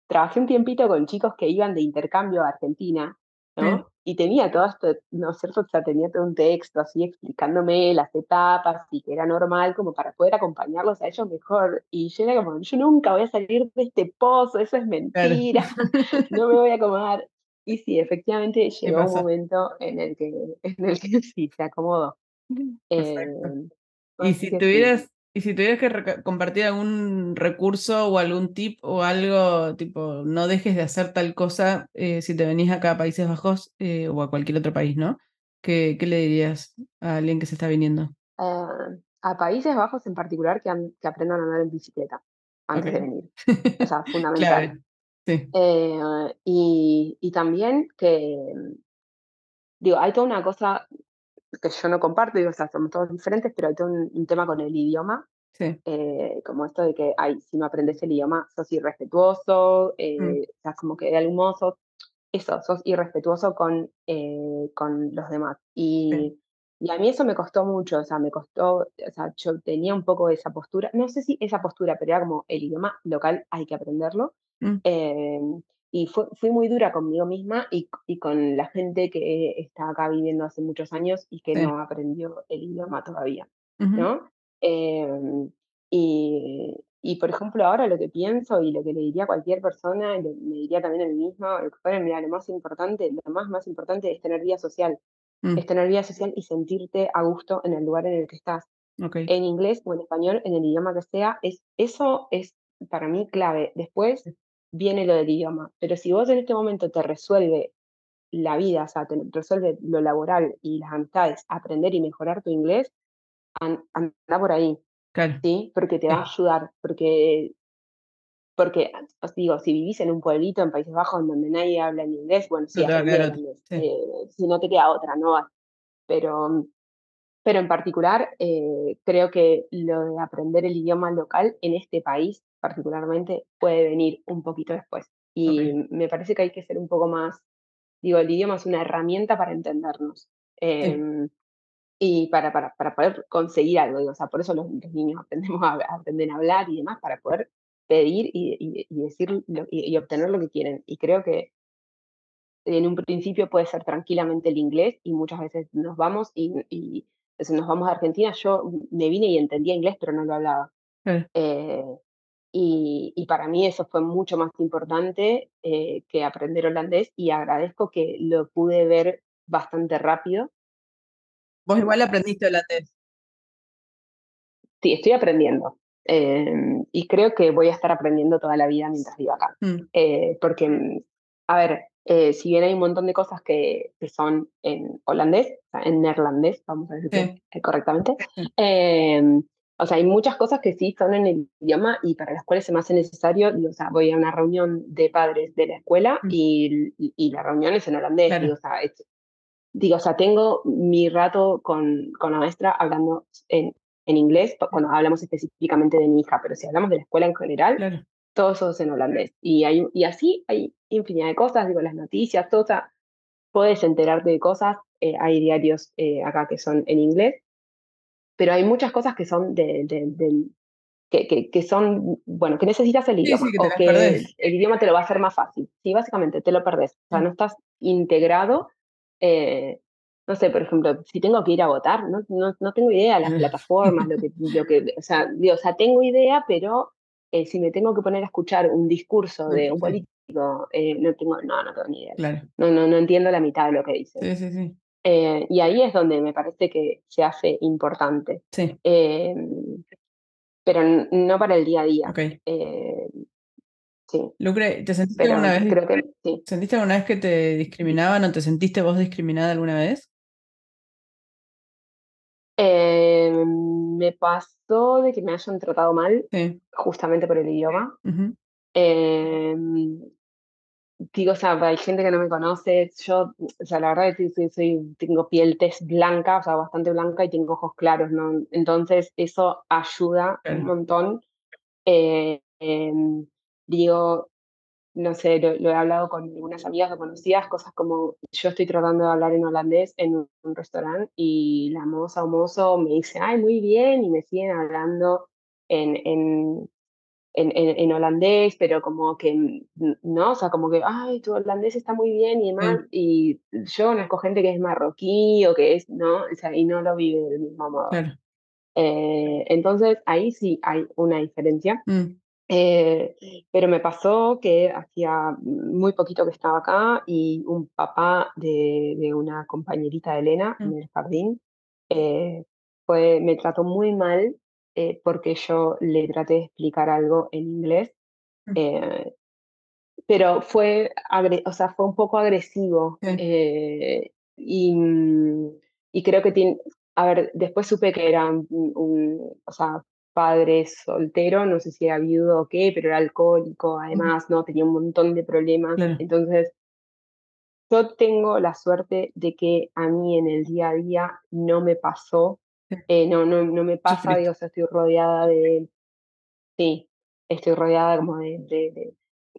trabajé un tiempito con chicos que iban de intercambio a Argentina, ¿no? Y tenía todo esto, ¿no es cierto? O sea, tenía todo un texto así explicándome las etapas y que era normal como para poder acompañarlos a ellos mejor. Y yo era como, yo nunca voy a salir de este pozo, eso es claro. mentira, [laughs] no me voy a acomodar. Y sí, efectivamente [laughs] ¿Qué llegó un momento en el que, [laughs] en el que sí, se acomodó. Eh. Y si sí. Y si tuvieras que compartir algún recurso o algún tip o algo tipo, no dejes de hacer tal cosa eh, si te venís acá a Países Bajos eh, o a cualquier otro país, ¿no? ¿Qué, qué le dirías a alguien que se está viniendo? Ah, a Países Bajos en particular que, que aprendan a andar en bicicleta antes de venir. O sea, [laughs] fundamental. Clave. Sí, Eh, y, y también que, digo, hay toda una cosa que yo no comparto, digo, o sea, somos todos diferentes, pero hay todo un, un tema con el idioma, sí. eh, como esto de que, ay, si no aprendes el idioma, sos irrespetuoso, Mm, eh, o sea, como que de algún modo sos eso, sos irrespetuoso con, eh, con los demás. sí. Y, y a mí eso me costó mucho, o sea, me costó, o sea, yo tenía un poco esa postura, no sé si esa postura, pero era como el idioma local hay que aprenderlo. Mm, eh, y fu- fui muy dura conmigo misma y, y con la gente que está acá viviendo hace muchos años y que sí. no aprendió el idioma todavía, Ujú, ¿no? Em, y, y, por ejemplo, ahora lo que pienso y lo que le diría a cualquier persona, y me diría también a mí misma, lo que fuera, mira, lo más importante, lo más, más importante es tener vida social, es mm, tener vida social y sentirte a gusto en el lugar en el que estás, ok, en inglés o en español, en el idioma que sea, es, eso es para mí clave. Después viene lo del idioma, pero si vos en este momento te resuelve la vida, o sea, te resuelve lo laboral y las amistades, aprender y mejorar tu inglés, an- anda por ahí, claro. ¿sí? Porque te va a ayudar, porque porque, os digo, si vivís en un pueblito en Países Bajos donde nadie habla en inglés, bueno, no sí, quedar el otra. holandés, Sí, eh, si no te queda otra, ¿no? Pero, pero en particular, eh, creo que lo de aprender el idioma local en este país particularmente puede venir un poquito después. Y me parece que hay que ser un poco más, digo, el idioma es una herramienta para entendernos. sí, em, y para, para, para poder conseguir algo, digo, o sea, por eso los, los niños aprendemos a, aprenden a hablar y demás, para poder pedir y, decir y, obtener lo que quieren. Y creo que en un principio puede ser tranquilamente el inglés y muchas veces nos vamos y, y nos vamos a Argentina. Yo me vine y entendía inglés, pero no lo hablaba. Eh, y, para mí eso fue mucho más importante eh, que aprender holandés y agradezco que lo pude ver bastante rápido. Vos igual aprendiste holandés. Sí, estoy aprendiendo. Em, y creo que voy a estar aprendiendo toda la vida mientras vivo acá. Mm. Eh, porque, a ver, eh, si bien hay un montón de cosas que, que son en holandés, en neerlandés, vamos a decir correctamente, [laughs] em, o sea, hay muchas cosas que sí son en el idioma y para las cuales se me hace necesario, o sea, voy a una reunión de padres de la escuela mm. y, y, la reunión es en holandés. o sea, digo, o sea, tengo mi rato con, con la maestra hablando en, en inglés cuando hablamos específicamente de mi hija, pero si hablamos de la escuela en general, todos todo eso es en holandés. Y, hay, y así hay infinidad de cosas, digo, las noticias, todo, o sea, puedes enterarte de cosas, eh, hay diarios eh, acá que son en inglés, pero hay muchas cosas que son de, que, que, que, son, bueno, que necesitas el idioma, o que el, idioma te lo va a hacer más fácil. Sí, básicamente te lo perdés. O sea, mm. no estás integrado eh, no sé, por ejemplo, si tengo que ir a votar, no, no, no tengo idea las [laughs] plataformas, lo que, lo que, o sea, digo, o sea, tengo idea, pero eh, si me tengo que poner a escuchar un discurso de un político, eh, no tengo, no, no tengo ni idea. No, no, no entiendo la mitad de lo que dice. Sí, sí, sí. Eh, y ahí es donde me parece que se hace importante. Sí. pero no para el día a día. Okay. sí. Lucre, ¿te sentiste alguna vez? Creo que, sí. ¿Sentiste alguna vez que te discriminaban o te sentiste vos discriminada alguna vez? Eh, me pasó de que me hayan tratado mal, justamente por el idioma. Eh, digo, o sea, hay gente que no me conoce, yo, o sea, la verdad es que soy, tengo piel tez blanca, o sea, bastante blanca y tengo ojos claros, ¿no? Entonces eso ayuda un montón. Eh, em, digo, no sé, lo, he hablado con algunas amigas o conocidas, cosas como yo estoy tratando de hablar en holandés en un, restaurante y la moza o mozo me dice, ay, muy bien, y me siguen hablando en, en, en, en, holandés, pero como que, no, o sea, como que, ay, tu holandés está muy bien y demás, y yo conozco gente que es marroquí o que es, ¿no? O sea, y no lo vive del mismo modo. Eh, entonces, ahí sí hay una diferencia. Mm. Eh, pero me pasó que hacía muy poquito que estaba acá y un papá de, de una compañerita de Elena en mm. el jardín eh, fue, me trató muy mal eh, porque yo le traté de explicar algo en inglés. Mm. pero fue, o sea, fue un poco agresivo y, mm, y creo que tiene, a ver, después supe que era un, o sea, padre soltero, no sé si era viudo o qué, pero era alcohólico, además, ¿no? Tenía un montón de problemas. Entonces, yo tengo la suerte de que a mí en el día a día no me pasó, eh, no, no, no me pasa, digo, o sea, estoy rodeada de, sí, estoy rodeada como de, de,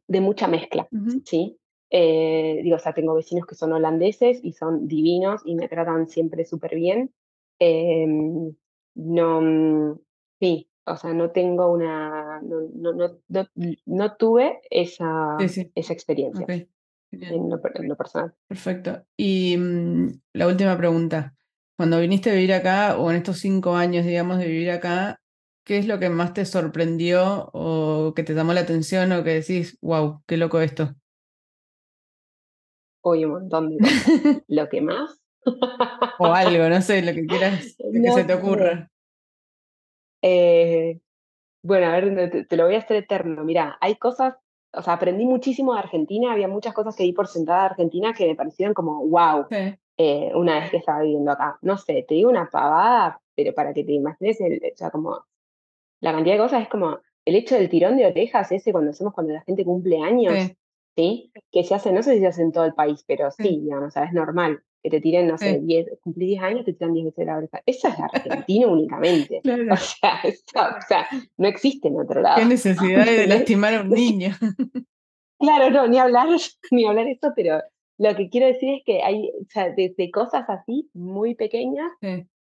de, mucha mezcla, ¿sí? Eh, digo, o sea, tengo vecinos que son holandeses y son divinos y me tratan siempre súper bien. Em, no, sí, o sea, no tengo una, no, no, no, no tuve esa, esa experiencia en, lo, personal. Perfecto. Y mm, la última pregunta. Cuando viniste a vivir acá, o en estos cinco años, digamos, de vivir acá, ¿qué es lo que más te sorprendió o que te llamó la atención o que decís, wow, qué loco esto? Hoy un montón de cosas. [laughs] lo que más. o algo, no sé, lo que quieras, [laughs] que se te ocurra. Eh, bueno, a ver, te, lo voy a hacer eterno. Mira, hay cosas, o sea, aprendí muchísimo de Argentina, había muchas cosas que di por sentada de Argentina que me parecieron como wow, eh, una vez que estaba viviendo acá. No sé, te digo una pavada, pero para que te imagines, el, o sea, como la cantidad de cosas es como el hecho del tirón de orejas ese cuando hacemos cuando la gente cumple años, ¿sí? Que se hace, no sé si se hace en todo el país, pero sí, digamos, o sea, es normal que te tiren, no sé, 10, cumplí 10 años, te tiran 10 veces la oreja. Eso es argentino únicamente. [laughs] O, sea, o, sea, no existe en otro lado. Qué necesidad de [laughs] lastimar a un niño. [laughs] claro, no, ni hablar, ni hablar eso, pero lo que quiero decir es que hay, o sea, desde cosas así, muy pequeñas,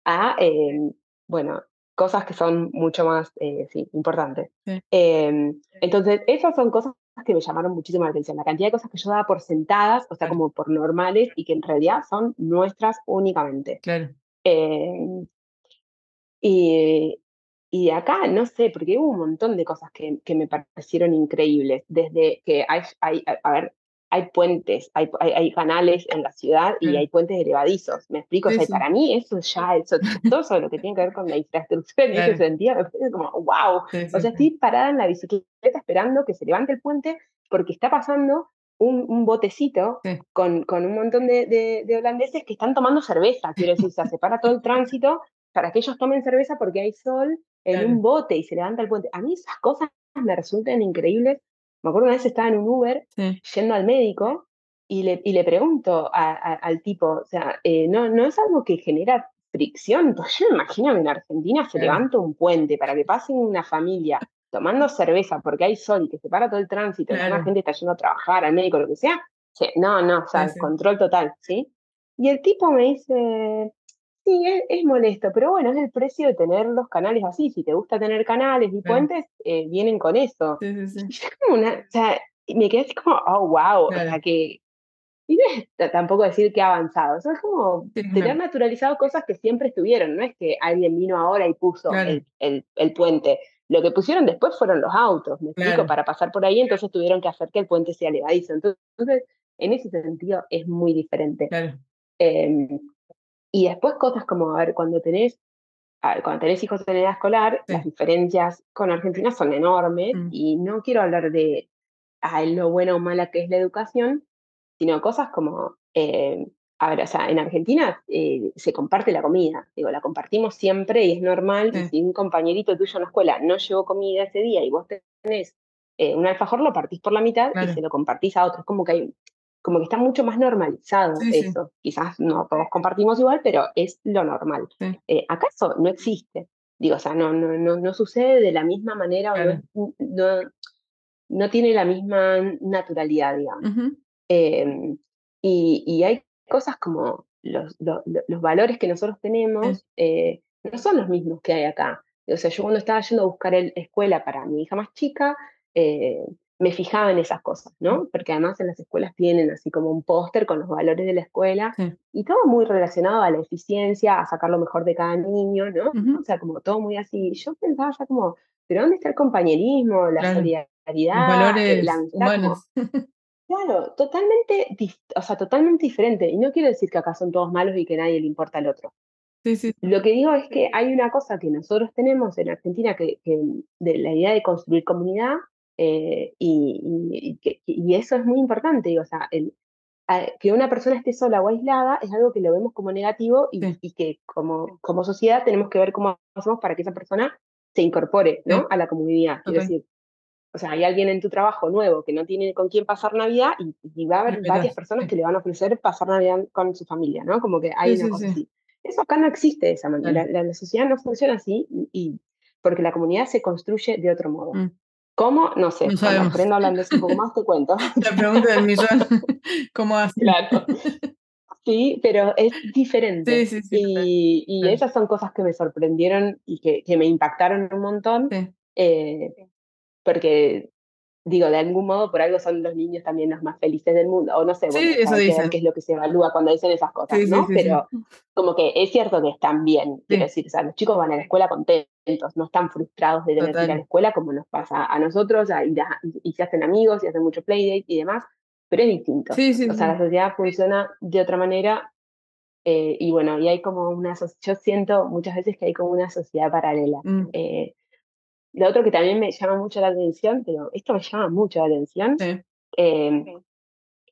a, em, bueno, cosas que son mucho más, eh, sí, importantes. Em, entonces, esas son cosas que me llamaron muchísimo la atención, la cantidad de cosas que yo daba por sentadas, o sea, como por normales y que en realidad son nuestras únicamente. Claro. Em, y, y acá, no sé, porque hubo un montón de cosas que, que me parecieron increíbles, desde que hay, hay, a ver, hay puentes, hay, hay, canales en la ciudad y hay puentes elevadizos. ¿Me explico? o sea, para mí eso ya, eso, todo lo que tiene que ver con la infraestructura en ese sentido, me parece como, wow. o sea, estoy parada en la bicicleta esperando que se levante el puente porque está pasando un, un botecito con, con, un montón de, de, holandeses que están tomando cerveza. Quiero decir, se separa todo el tránsito para que ellos tomen cerveza porque hay sol en un bote y se levanta el puente. A mí esas cosas me resultan increíbles me acuerdo una vez estaba en un Uber yendo al médico y le, y le pregunto al tipo, o sea, eh, no, no es algo que genera fricción. Pues yo me imagino que en Argentina se levanta un puente para que pasen una familia tomando cerveza porque hay sol y que se para todo el tránsito, y la gente está yendo a trabajar, al médico, lo que sea. no, no, o sea, control total, ¿sí? Y el tipo me dice, Sí, es, molesto, pero bueno, es el precio de tener los canales así. Si te gusta tener canales y puentes, eh, vienen con eso. Sí, sí, sí. Como una, o sea, me quedé así como, oh, wow, o sea, que... Y no es tampoco decir que ha avanzado, es como tener naturalizado cosas que siempre estuvieron, no es que alguien vino ahora y puso el, el, puente. Lo que pusieron después fueron los autos, me explico, para pasar por ahí, entonces tuvieron que hacer que el puente sea elevadizo. Entonces, en ese sentido, es muy diferente. Claro. Y después cosas como, a ver, cuando tenés, cuando tenés hijos en edad escolar, las diferencias con Argentina son enormes mm. y no quiero hablar de lo bueno o mala que es la educación, sino cosas como, eh, a ver, o sea, en Argentina eh, se comparte la comida, digo, la compartimos siempre y es normal, si un compañerito tuyo en la escuela no llevó comida ese día y vos tenés eh, un alfajor, lo partís por la mitad y se lo compartís a otros, como que hay como que está mucho más normalizado eso. Quizás no todos compartimos igual, pero es lo normal. Eh, ¿Acaso no existe? Digo, o sea, no, no, no, no sucede de la misma manera o no, no, tiene la misma naturalidad, digamos. Em, y, y, hay cosas como los, los, valores que nosotros tenemos eh, no son los mismos que hay acá. O sea, yo cuando estaba yendo a buscar el, escuela para mi hija más chica, eh, me fijaba en esas cosas, ¿no? Porque además en las escuelas tienen así como un póster con los valores de la escuela y todo muy relacionado a la eficiencia, a sacar lo mejor de cada niño, ¿no? O sea, como todo muy así. Yo pensaba ya como, ¿pero dónde está el compañerismo, la solidaridad, valores la Humanos. [laughs] claro, totalmente, o sea, totalmente diferente. Y no quiero decir que acá son todos malos y que nadie le importa al otro. Sí, sí. Lo que digo es que hay una cosa que nosotros tenemos en Argentina, que, que de la idea de construir comunidad, eh, y, y, eso es muy importante, o sea, el, que una persona esté sola o aislada es algo que lo vemos como negativo y, que como, como sociedad tenemos que ver cómo hacemos para que esa persona se incorpore ¿no? a la comunidad. decir, o sea, hay alguien en tu trabajo nuevo que no tiene con quién pasar Navidad y, va a haber varias personas que le van a ofrecer pasar Navidad con su familia, ¿no? Como que hay una cosa así. Eso acá no existe de esa manera. La, sociedad no funciona así y, porque la comunidad se construye de otro modo. Mm. ¿Cómo? No sé. No cuando aprendo holandés un poco más te cuento. [laughs] La pregunta del millón. ¿Cómo haces? Claro. Sí, pero es diferente. Sí, sí, sí, y, esas son cosas que me sorprendieron y que, que me impactaron un montón. Eh, porque digo, de algún modo por algo son los niños también los más felices del mundo, o no sé, bueno, eso dicen. qué es lo que se evalúa cuando dicen esas cosas, ¿no? Pero como que es cierto que están bien, quiero decir, o sea, los chicos van a la escuela contentos, no están frustrados de tener que ir a la escuela como nos pasa a nosotros, y, se hacen amigos, y hacen mucho playdate y demás, pero es distinto. o sea, la sociedad funciona de otra manera, eh, y bueno, y hay como una, yo siento muchas veces que hay como una sociedad paralela. Mm. Eh, lo otro que también me llama mucho la atención, pero esto me llama mucho la atención, em,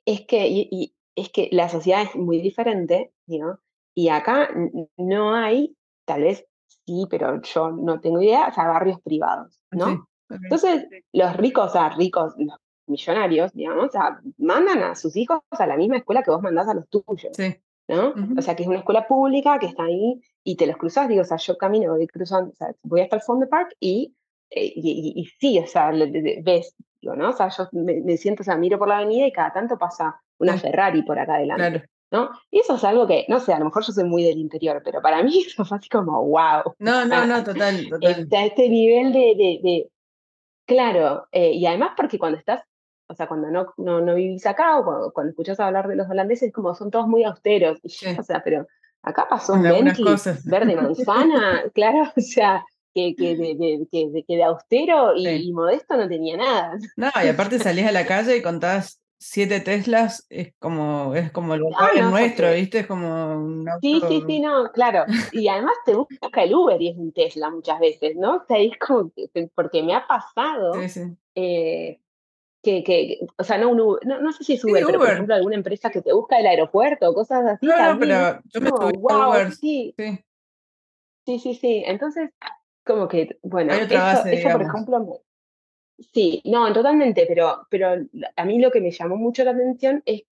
es, que, y, es que la sociedad es muy diferente, ¿no? Y acá no hay, tal vez sí, pero yo no tengo idea, o sea, barrios privados, ¿no? Entonces, los ricos, o sea, ricos, los millonarios, digamos, o sea, mandan a sus hijos a la misma escuela que vos mandás a los tuyos. ¿no? O sea, que es una escuela pública que está ahí y te los cruzas, digo, o sea, yo camino, voy cruzando, o sea, voy hasta el fondo park y eh, y, sí, o sea, ves, digo, ¿no? O sea, yo me, siento, o sea, miro por la avenida y cada tanto pasa una Ferrari por acá adelante. ¿No? Y eso es algo que, no sé, a lo mejor yo soy muy del interior, pero para mí [laughs] eso fue así como, wow. No, no, no, total, total. Está este nivel de, de, de claro, eh, y además porque cuando estás, o sea, cuando no, no, no vivís acá o cuando, cuando, escuchas hablar de los holandeses, como son todos muy austeros, y yo, [laughs] o sea, pero acá pasó un Bentley verde manzana, [laughs] claro, o sea, que, que, de, de, que, que de austero y, y, modesto no tenía nada. No, y aparte salís a la calle y contás siete Teslas, es como, es como el no, nuestro, ¿viste? Es como un auto... Sí, sí, sí, no, claro. Y [laughs] además te busca el Uber y es un Tesla muchas veces, ¿no? O sea, es como, porque me ha pasado sí, sí. Eh, que, que, o sea, no, un Uber, no, no sé si es Uber, sí, pero Uber. por ejemplo alguna empresa que te busca el aeropuerto, cosas así. No, también, no, pero yo me subí wow, Uber. Sí. sí. Sí. Entonces, como que, bueno, Hay otra eso, base, eso por ejemplo, me- sí, no, totalmente, pero, pero a mí lo que me llamó mucho la atención es,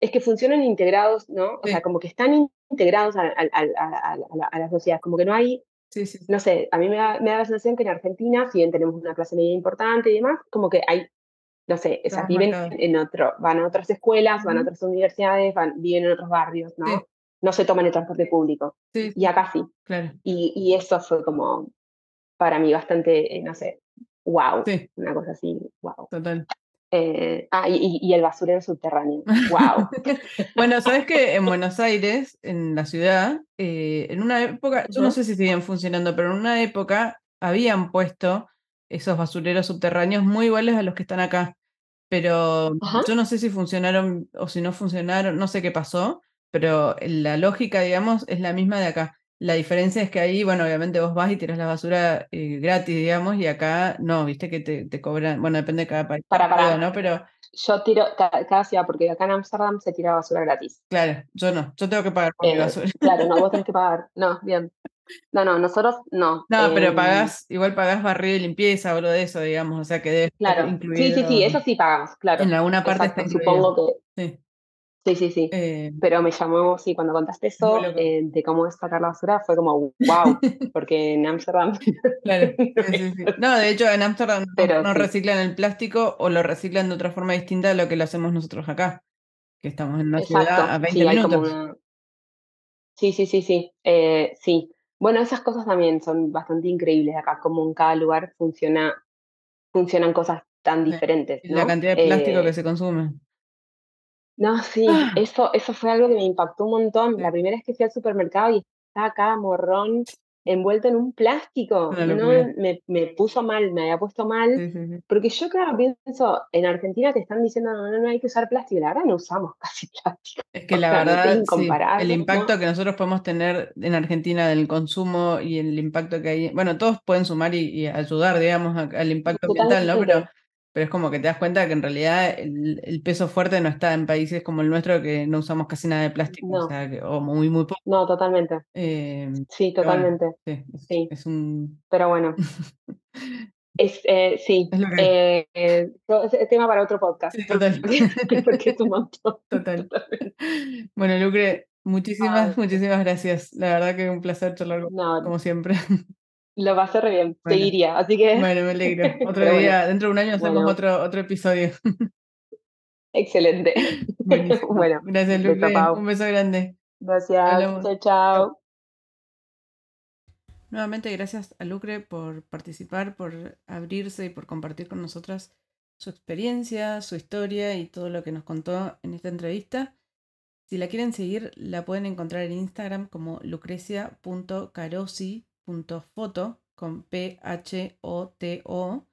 es que funcionan integrados, ¿no? O Sí. sea, como que están in- integrados a, la, a la sociedad, como que no hay, Sí, sí, no sé, a mí me da, me da la sensación que en Argentina, si bien tenemos una clase media importante y demás, como que hay, no sé, o sea, viven en otro, van a otras escuelas, van a otras universidades, van, viven en otros barrios, ¿no? No se toman el transporte público. Y acá sí. claro. Y, y eso fue como, para mí, bastante, eh, no sé, wow. Sí, Una cosa así, wow. total. ah, y, y el basurero subterráneo, wow. [laughs] bueno, sabes que en Buenos Aires, en la ciudad, eh, en una época, yo no sé si siguen funcionando, pero en una época habían puesto esos basureros subterráneos muy iguales a los que están acá. Pero Ajá. yo no sé si funcionaron o si no funcionaron, no sé qué pasó, pero la lógica, digamos, es la misma de acá. La diferencia es que ahí, bueno, obviamente vos vas y tiras la basura eh, gratis, digamos, y acá no, viste que te, te cobran, bueno, depende de cada país, Para, para. ¿no? Pero Yo tiro cada, cada ciudad, porque acá en Ámsterdam se tira basura gratis. claro, yo no, yo tengo que pagar por mi Eh, basura. claro, no, vos tenés que [laughs] pagar. No, bien. No, no, nosotros no. No, pero Em, pagás, igual pagás barrido y limpieza o lo de eso, digamos, o sea que debe estar Claro, sí, incluido. sí, sí, eso sí pagamos, claro. En alguna parte Exacto, está incluido. supongo que Sí. Sí, sí, sí. Eh, Pero me llamó, sí, cuando contaste eso, eh, de cómo es sacar la basura, fue como, wow, [laughs] porque en Ámsterdam. [laughs] Claro, [laughs] sí, sí, sí. No, de hecho en Ámsterdam no, reciclan el plástico o lo reciclan de otra forma distinta a lo que lo hacemos nosotros acá, que estamos en una ciudad a Exacto, 20 sí, hay como minutos. una... Sí, sí, sí, sí, eh, sí. Bueno, esas cosas también son bastante increíbles acá, como en cada lugar funciona, funcionan cosas tan diferentes, la cantidad de plástico que se consume. No, sí, Ah, eso, eso fue algo que me impactó un montón. La primera vez que fui al supermercado y estaba cada morrón envuelto en un plástico, no, me, me puso mal, me había puesto mal, porque yo claro pienso, en Argentina te están diciendo, no, no, no hay que usar plástico, la verdad no usamos [laughs] casi plástico. Es que O la sea, verdad, sí, el impacto ¿no? que nosotros podemos tener en Argentina del consumo y el impacto que hay, bueno, todos pueden sumar y, y ayudar, digamos, a- al impacto ambiental, ¿no? Pero. Pero es como que te das cuenta que en realidad el, el peso fuerte no está en países como el nuestro que no usamos casi nada de plástico, o sea, que- o muy, muy poco. no, totalmente. Eh, Sí, bueno, totalmente. sí, es, Sí, es un... pero bueno, [laughs] es, eh, sí, Es que eh, es tema para otro podcast, Sí, total. [laughs] porque es un montón. [laughs] Total. Totalmente. Bueno, Lucre, muchísimas, Ay, muchísimas gracias. La verdad que un placer charlar no, como siempre. Lo pasé re bien, Bueno. seguiría, así que, Bueno, me alegro. [laughs] Otro bueno, día, dentro de un año hacemos bueno, otro, otro episodio. [laughs] excelente. [laughs] Buenísimo. Bueno, Gracias. Pau. Un beso grande. Gracias, Hablamos. chao, chao. Nuevamente, gracias a Lucre por participar, por abrirse y por compartir con nosotras su experiencia, su historia y todo lo que nos contó en esta entrevista. Si la quieren seguir, la pueden encontrar en Instagram como lucrecia.carosi.foto con P-H-O-T-O.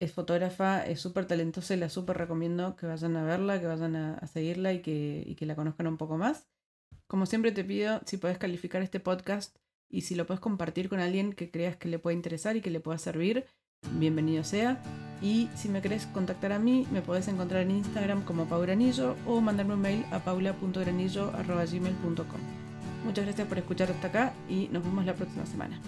Es fotógrafa, es súper talentosa y la súper recomiendo que vayan a verla, que vayan a, seguirla y que, y que la conozcan un poco más. Como siempre te pido si puedes calificar este podcast y si lo puedes compartir con alguien que creas que le pueda interesar y que le pueda servir, bienvenido sea. Y si me querés contactar a mí, me podés encontrar en Instagram como paugranillo o mandarme un mail a paula.granillo.gmail.com. Muchas gracias por escuchar hasta acá y nos vemos la próxima semana.